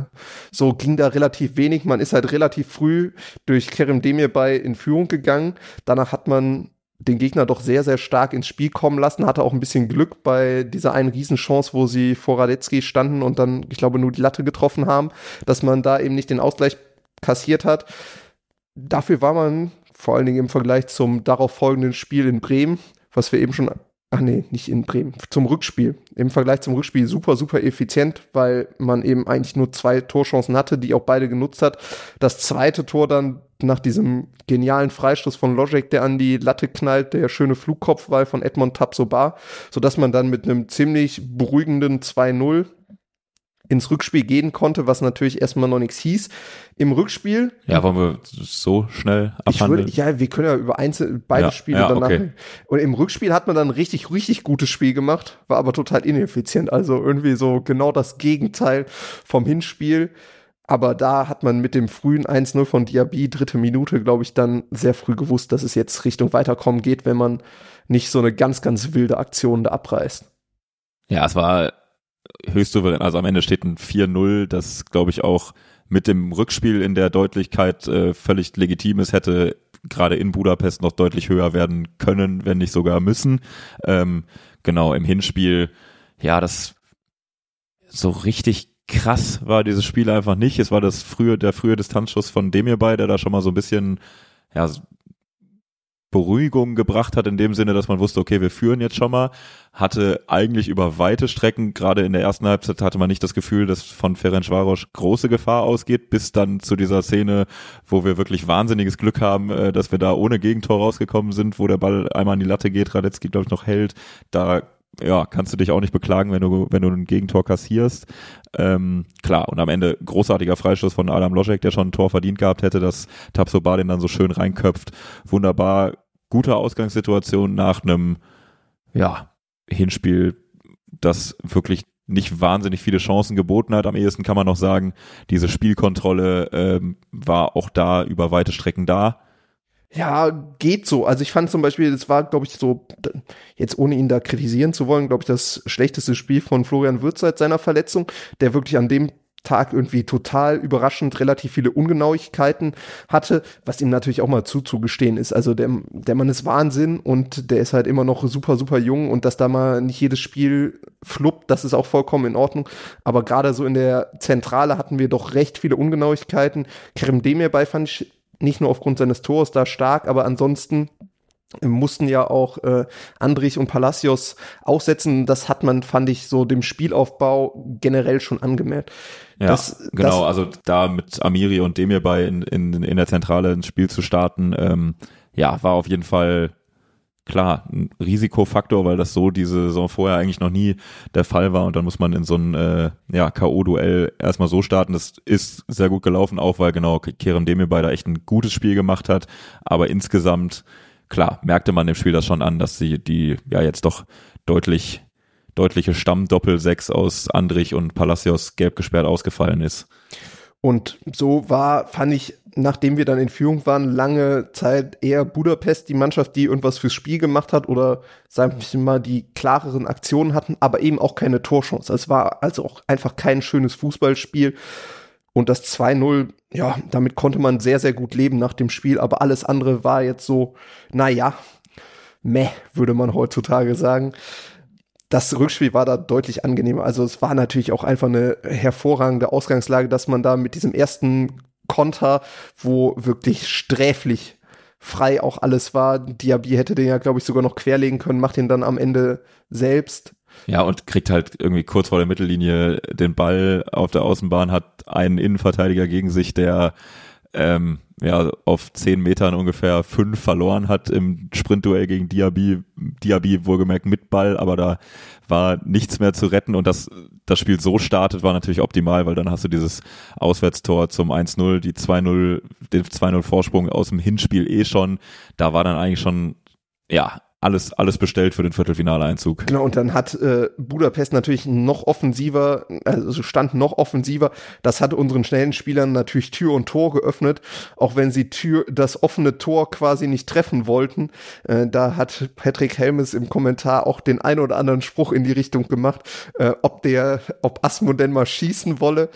so ging da relativ wenig. Man ist halt relativ früh durch Kerem Demirbay in Führung gegangen. Danach hat man den Gegner doch sehr, sehr stark ins Spiel kommen lassen. Hatte auch ein bisschen Glück bei dieser einen Riesenchance, wo sie vor Radetzky standen und dann, ich glaube, nur die Latte getroffen haben, dass man da eben nicht den Ausgleich kassiert hat. Dafür war man vor allen Dingen im Vergleich zum darauf folgenden Spiel in Bremen, was wir eben schon ach nee, nicht in Bremen, zum Rückspiel. Im Vergleich zum Rückspiel super, super effizient, weil man eben eigentlich nur zwei Torchancen hatte, die auch beide genutzt hat. Das zweite Tor dann nach diesem genialen Freistoß von Logic, der an die Latte knallt, der schöne Flugkopfball von Edmond Tapsoba, sodass man dann mit einem ziemlich beruhigenden 2-0 ins Rückspiel gehen konnte, was natürlich erstmal noch nichts hieß. Im Rückspiel. Ja, wollen wir so schnell abhandeln? Ich würde, ja, wir können ja über einzelne, beide ja, Spiele ja, danach. Okay. Und im Rückspiel hat man dann richtig, richtig gutes Spiel gemacht, war aber total ineffizient. Also irgendwie so genau das Gegenteil vom Hinspiel. Aber da hat man mit dem frühen 1-0 von Diaby, dritte Minute, glaube ich, dann sehr früh gewusst, dass es jetzt Richtung Weiterkommen geht, wenn man nicht so eine ganz, ganz wilde Aktion da abreißt. Ja, es war höchst souverän. Also am Ende steht ein 4-0, das glaube ich auch mit dem Rückspiel in der Deutlichkeit äh, völlig legitim ist, hätte gerade in Budapest noch deutlich höher werden können, wenn nicht sogar müssen. Ähm, genau, im Hinspiel, ja, das so richtig krass war dieses Spiel einfach nicht. Es war das frühe, der frühe Distanzschuss von Demirbay, der da schon mal so ein bisschen, ja, Beruhigung gebracht hat, in dem Sinne, dass man wusste, okay, wir führen jetzt schon mal, hatte eigentlich über weite Strecken, gerade in der ersten Halbzeit hatte man nicht das Gefühl, dass von Ferenc Varos große Gefahr ausgeht, bis dann zu dieser Szene, wo wir wirklich wahnsinniges Glück haben, äh, dass wir da ohne Gegentor rausgekommen sind, wo der Ball einmal an die Latte geht, Radetzky, glaube ich, noch hält, da ja, kannst du dich auch nicht beklagen, wenn du, wenn du ein Gegentor kassierst. Ähm, klar, und am Ende großartiger Freistoß von Adam Loschek, der schon ein Tor verdient gehabt hätte, dass Tapsoba den dann so schön reinköpft. Wunderbar gute Ausgangssituation nach einem ja, Hinspiel, das wirklich nicht wahnsinnig viele Chancen geboten hat. Am ehesten kann man noch sagen, diese Spielkontrolle ähm, war auch da über weite Strecken da. Ja, geht so. Also ich fand zum Beispiel, das war, glaube ich, so, jetzt ohne ihn da kritisieren zu wollen, glaube ich, das schlechteste Spiel von Florian Würz seit seiner Verletzung, der wirklich an dem Tag irgendwie total überraschend relativ viele Ungenauigkeiten hatte, was ihm natürlich auch mal zuzugestehen ist. Also der, der Mann ist Wahnsinn und der ist halt immer noch super, super jung und dass da mal nicht jedes Spiel fluppt, das ist auch vollkommen in Ordnung. Aber gerade so in der Zentrale hatten wir doch recht viele Ungenauigkeiten. Kerem Demir bei fand ich nicht nur aufgrund seines Tors da stark, aber ansonsten mussten ja auch äh, Andrich und Palacios aussetzen. Das hat man, fand ich, so dem Spielaufbau generell schon angemerkt. Ja, das, genau. Das, also da mit Amiri und Demir bei in, in, in der Zentrale ins Spiel zu starten, ähm, ja, war auf jeden Fall klar ein Risikofaktor, weil das so diese Saison vorher eigentlich noch nie der Fall war und dann muss man in so ein äh, ja, K.O.-Duell erstmal so starten. Das ist sehr gut gelaufen, auch weil genau Kerem Demir bei da echt ein gutes Spiel gemacht hat, aber insgesamt klar, merkte man dem Spiel das schon an, dass sie die ja jetzt doch deutlich deutliche Stammdoppel-Sechs aus Andrich und Palacios gelb gesperrt ausgefallen ist. Und so war, fand ich, nachdem wir dann in Führung waren, lange Zeit eher Budapest die Mannschaft, die irgendwas fürs Spiel gemacht hat oder sagen wir mal die klareren Aktionen hatten, aber eben auch keine Torchance. Es war also auch einfach kein schönes Fußballspiel. Und das 2-0, ja, damit konnte man sehr, sehr gut leben nach dem Spiel, aber alles andere war jetzt so, naja, meh, würde man heutzutage sagen. Das Rückspiel war da deutlich angenehmer. Also es war natürlich auch einfach eine hervorragende Ausgangslage, dass man da mit diesem ersten Konter, wo wirklich sträflich frei auch alles war. Diaby hätte den ja, glaube ich, sogar noch querlegen können, macht ihn dann am Ende selbst. Ja, und kriegt halt irgendwie kurz vor der Mittellinie den Ball auf der Außenbahn, hat einen Innenverteidiger gegen sich, der ähm, ja auf zehn Metern ungefähr fünf verloren hat im Sprintduell gegen Diaby. Diaby wohlgemerkt mit Ball, aber da war nichts mehr zu retten und das, das Spiel so startet, war natürlich optimal, weil dann hast du dieses Auswärtstor zum 1-0, die 2-0, den 2-0 Vorsprung aus dem Hinspiel eh schon. Da war dann eigentlich schon, ja, alles, alles bestellt für den Viertelfinaleinzug. Genau, und dann hat äh, Budapest natürlich noch offensiver, also stand noch offensiver. Das hat unseren schnellen Spielern natürlich Tür und Tor geöffnet, auch wenn sie Tür, das offene Tor quasi nicht treffen wollten. Äh, da hat Patrick Helmes im Kommentar auch den ein oder anderen Spruch in die Richtung gemacht, äh, ob der, ob Asmo denn mal schießen wolle.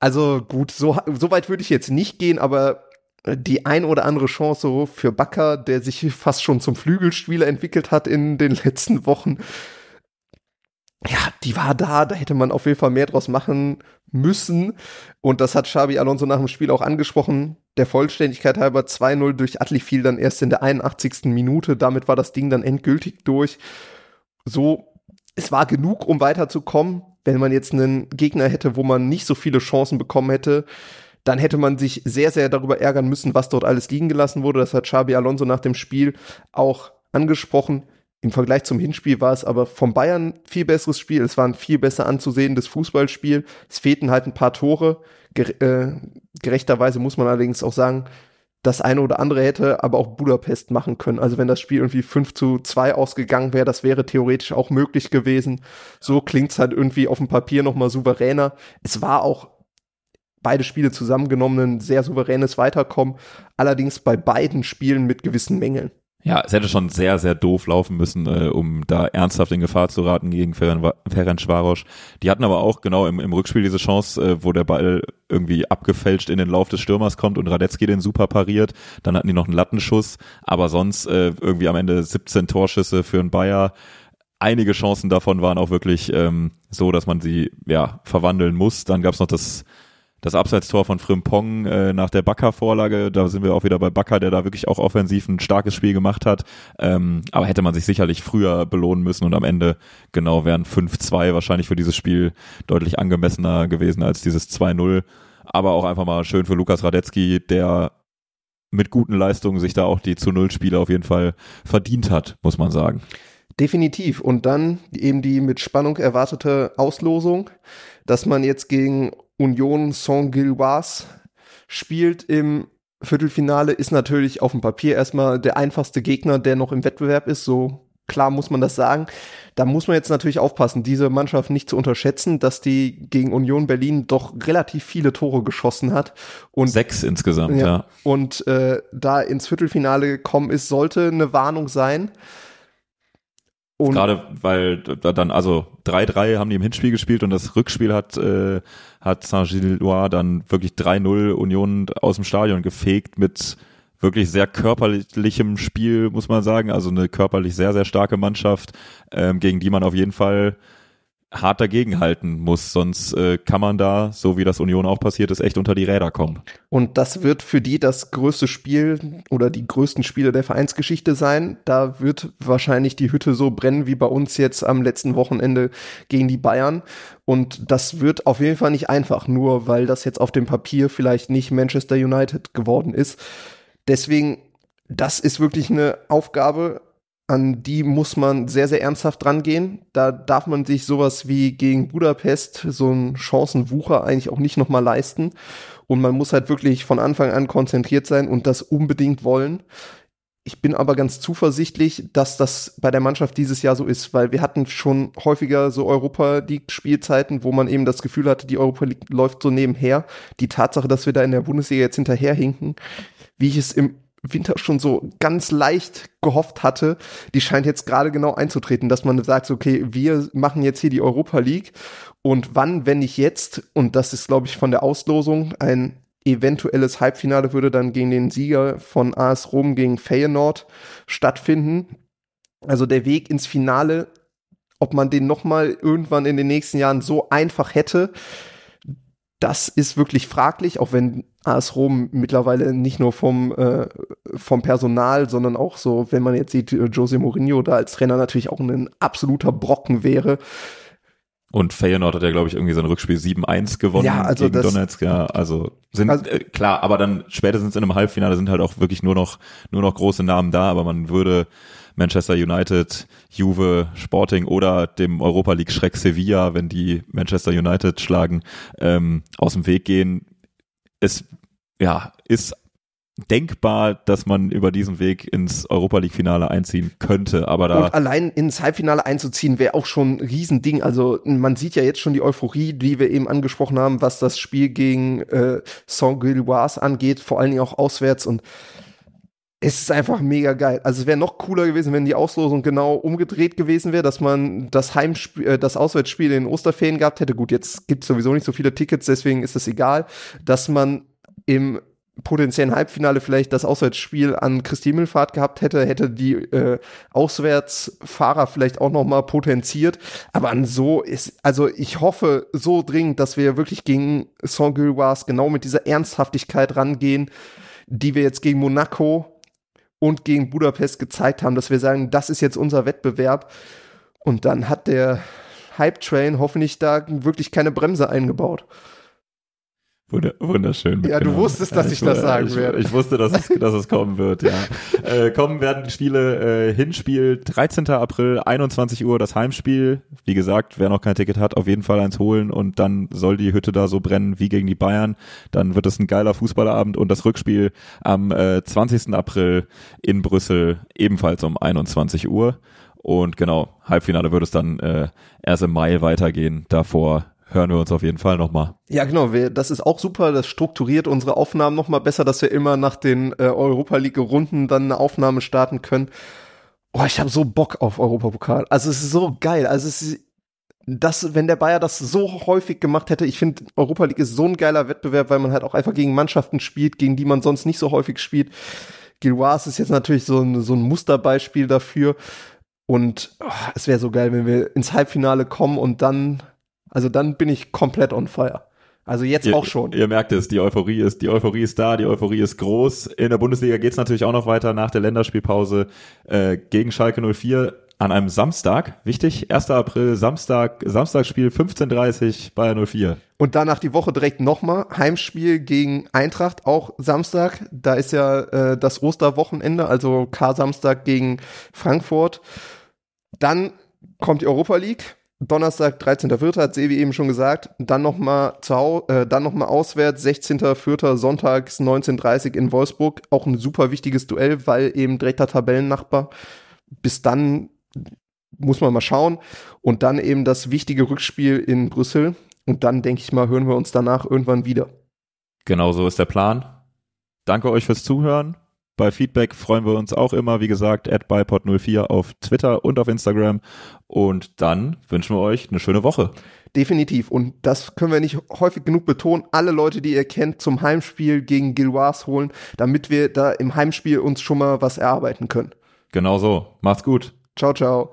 Also gut, so, so weit würde ich jetzt nicht gehen, aber die ein oder andere Chance für Bakker, der sich fast schon zum Flügelspieler entwickelt hat in den [laughs] letzten Wochen. Ja, die war da, da hätte man auf jeden Fall mehr draus machen müssen. Und das hat Xabi Alonso nach dem Spiel auch angesprochen. Der Vollständigkeit halber 2-0 durch Atli fiel dann erst in der 81. Minute. Damit war das Ding dann endgültig durch. So, es war genug, um weiterzukommen. Wenn man jetzt einen Gegner hätte, wo man nicht so viele Chancen bekommen hätte, dann hätte man sich sehr, sehr darüber ärgern müssen, was dort alles liegen gelassen wurde. Das hat Xabi Alonso nach dem Spiel auch angesprochen. Im Vergleich zum Hinspiel war es aber vom Bayern viel besseres Spiel. Es war ein viel besser anzusehendes Fußballspiel. Es fehlten halt ein paar Tore. Äh, gerechterweise muss man allerdings auch sagen, das eine oder andere hätte aber auch Budapest machen können. Also wenn das Spiel irgendwie 5 zu 2 ausgegangen wäre, das wäre theoretisch auch möglich gewesen. So klingt es halt irgendwie auf dem Papier nochmal souveräner. Es war auch beide Spiele zusammengenommen ein sehr souveränes Weiterkommen, allerdings bei beiden Spielen mit gewissen Mängeln. Ja, es hätte schon sehr, sehr doof laufen müssen, äh, um da ernsthaft in Gefahr zu raten gegen Ferenc Schwarosch. Die hatten aber auch genau im, im Rückspiel diese Chance, äh, wo der Ball irgendwie abgefälscht in den Lauf des Stürmers kommt und Radetzky den super pariert. Dann hatten die noch einen Lattenschuss, aber sonst äh, irgendwie am Ende 17 Torschüsse für einen Bayer. Einige Chancen davon waren auch wirklich ähm, so, dass man sie ja verwandeln muss. Dann gab's noch das das Abseitstor von Frimpong äh, nach der Bakker-Vorlage, da sind wir auch wieder bei Bakker, der da wirklich auch offensiv ein starkes Spiel gemacht hat. Ähm, aber hätte man sich sicherlich früher belohnen müssen und am Ende genau wären 5-2 wahrscheinlich für dieses Spiel deutlich angemessener gewesen als dieses 2-0. Aber auch einfach mal schön für Lukas Radetzky, der mit guten Leistungen sich da auch die zu Null Spiele auf jeden Fall verdient hat, muss man sagen. Definitiv. Und dann eben die mit Spannung erwartete Auslosung, dass man jetzt gegen Union Saint-Gilloise spielt im Viertelfinale, ist natürlich auf dem Papier erstmal der einfachste Gegner, der noch im Wettbewerb ist. So klar muss man das sagen. Da muss man jetzt natürlich aufpassen, diese Mannschaft nicht zu unterschätzen, dass die gegen Union Berlin doch relativ viele Tore geschossen hat. Und sechs insgesamt, ja. ja. Und äh, da ins Viertelfinale gekommen ist, sollte eine Warnung sein. Und Gerade weil da dann, also 3-3 haben die im Hinspiel gespielt und das Rückspiel hat, äh, hat Saint-Gillois dann wirklich 3-0 Union aus dem Stadion gefegt mit wirklich sehr körperlichem Spiel, muss man sagen. Also eine körperlich sehr, sehr starke Mannschaft, ähm, gegen die man auf jeden Fall hart dagegenhalten muss, sonst äh, kann man da, so wie das Union auch passiert ist, echt unter die Räder kommen. Und das wird für die das größte Spiel oder die größten Spiele der Vereinsgeschichte sein. Da wird wahrscheinlich die Hütte so brennen wie bei uns jetzt am letzten Wochenende gegen die Bayern. Und das wird auf jeden Fall nicht einfach, nur weil das jetzt auf dem Papier vielleicht nicht Manchester United geworden ist. Deswegen, das ist wirklich eine Aufgabe, an die muss man sehr, sehr ernsthaft rangehen. Da darf man sich sowas wie gegen Budapest, so ein Chancenwucher eigentlich auch nicht nochmal leisten. Und man muss halt wirklich von Anfang an konzentriert sein und das unbedingt wollen. Ich bin aber ganz zuversichtlich, dass das bei der Mannschaft dieses Jahr so ist, weil wir hatten schon häufiger so Europa League Spielzeiten, wo man eben das Gefühl hatte, die Europa League läuft so nebenher. Die Tatsache, dass wir da in der Bundesliga jetzt hinterherhinken, wie ich es im Winter schon so ganz leicht gehofft hatte, die scheint jetzt gerade genau einzutreten, dass man sagt, okay, wir machen jetzt hier die Europa League und wann, wenn nicht jetzt, und das ist, glaube ich, von der Auslosung ein eventuelles Halbfinale würde dann gegen den Sieger von AS Rom gegen Feyenoord stattfinden. Also der Weg ins Finale, ob man den noch mal irgendwann in den nächsten Jahren so einfach hätte, das ist wirklich fraglich, auch wenn AS Rom mittlerweile nicht nur vom, äh, vom Personal, sondern auch so, wenn man jetzt sieht, äh, Jose Mourinho da als Trainer natürlich auch ein absoluter Brocken wäre. Und Feyenoord hat ja, glaube ich, irgendwie sein Rückspiel 7-1 gewonnen ja, also gegen Donetsk. Ja, also sind also, äh, klar, aber dann spätestens in einem Halbfinale sind halt auch wirklich nur noch nur noch große Namen da, aber man würde Manchester United, Juve, Sporting oder dem Europa League Schreck Sevilla, wenn die Manchester United schlagen, ähm, aus dem Weg gehen. Es ja ist denkbar, dass man über diesen Weg ins Europa League Finale einziehen könnte, aber da und allein ins Halbfinale einzuziehen wäre auch schon ein Riesending. Also man sieht ja jetzt schon die Euphorie, die wir eben angesprochen haben, was das Spiel gegen äh, Saint-Gilloise angeht, vor allen Dingen auch auswärts und es ist einfach mega geil. Also es wäre noch cooler gewesen, wenn die Auslosung genau umgedreht gewesen wäre, dass man das Heimspiel, äh, das Auswärtsspiel in Osterferien gehabt hätte. Gut, jetzt gibt es sowieso nicht so viele Tickets, deswegen ist es egal, dass man im potenziellen Halbfinale vielleicht das Auswärtsspiel an Christi Himmelfahrt gehabt hätte, hätte die äh, Auswärtsfahrer vielleicht auch noch mal potenziert. Aber an so ist, also ich hoffe so dringend, dass wir wirklich gegen Saint-Gilloise genau mit dieser Ernsthaftigkeit rangehen, die wir jetzt gegen Monaco und gegen Budapest gezeigt haben, dass wir sagen, das ist jetzt unser Wettbewerb. Und dann hat der Hype Train hoffentlich da wirklich keine Bremse eingebaut. Wunderschön. Ja, du wusstest, dass ich, ich das sagen ich, werde. Ich wusste, dass es, dass es kommen wird, ja. [laughs] äh, kommen werden die Spiele, äh, Hinspiel 13. April, 21 Uhr, das Heimspiel. Wie gesagt, wer noch kein Ticket hat, auf jeden Fall eins holen und dann soll die Hütte da so brennen wie gegen die Bayern. Dann wird es ein geiler Fußballerabend und das Rückspiel am äh, 20. April in Brüssel ebenfalls um 21 Uhr. Und genau, Halbfinale wird es dann äh, erst im Mai weitergehen. Davor hören wir uns auf jeden Fall nochmal. Ja, genau. Wir, das ist auch super. Das strukturiert unsere Aufnahmen nochmal besser, dass wir immer nach den äh, Europa League-Runden dann eine Aufnahme starten können. Oh, ich habe so Bock auf Europapokal. Also es ist so geil. Also es ist, das, wenn der Bayer das so häufig gemacht hätte, ich finde, Europa League ist so ein geiler Wettbewerb, weil man halt auch einfach gegen Mannschaften spielt, gegen die man sonst nicht so häufig spielt. Gilloise ist jetzt natürlich so ein, so ein Musterbeispiel dafür. Und oh, es wäre so geil, wenn wir ins Halbfinale kommen und dann also dann bin ich komplett on fire. Also jetzt ihr, auch schon. Ihr merkt es, die Euphorie ist, die Euphorie ist da, die Euphorie ist groß. In der Bundesliga geht es natürlich auch noch weiter nach der Länderspielpause äh, gegen Schalke 04 an einem Samstag. Wichtig, 1. April, Samstag, Samstagsspiel 15.30 Bayern 04. Und danach die Woche direkt nochmal Heimspiel gegen Eintracht, auch Samstag. Da ist ja äh, das Osterwochenende, also K-Samstag gegen Frankfurt. Dann kommt die Europa League Donnerstag, 13.04. hat Sevi eben schon gesagt. Dann nochmal äh, dann noch auswärts, 16.04. sonntags 19.30 in Wolfsburg. Auch ein super wichtiges Duell, weil eben direkter Tabellennachbar. Bis dann muss man mal schauen. Und dann eben das wichtige Rückspiel in Brüssel. Und dann, denke ich mal, hören wir uns danach irgendwann wieder. Genau so ist der Plan. Danke euch fürs Zuhören. Bei Feedback freuen wir uns auch immer, wie gesagt, at bypod04 auf Twitter und auf Instagram. Und dann wünschen wir euch eine schöne Woche. Definitiv. Und das können wir nicht häufig genug betonen. Alle Leute, die ihr kennt, zum Heimspiel gegen Gilloise holen, damit wir da im Heimspiel uns schon mal was erarbeiten können. Genau so. Macht's gut. Ciao, ciao.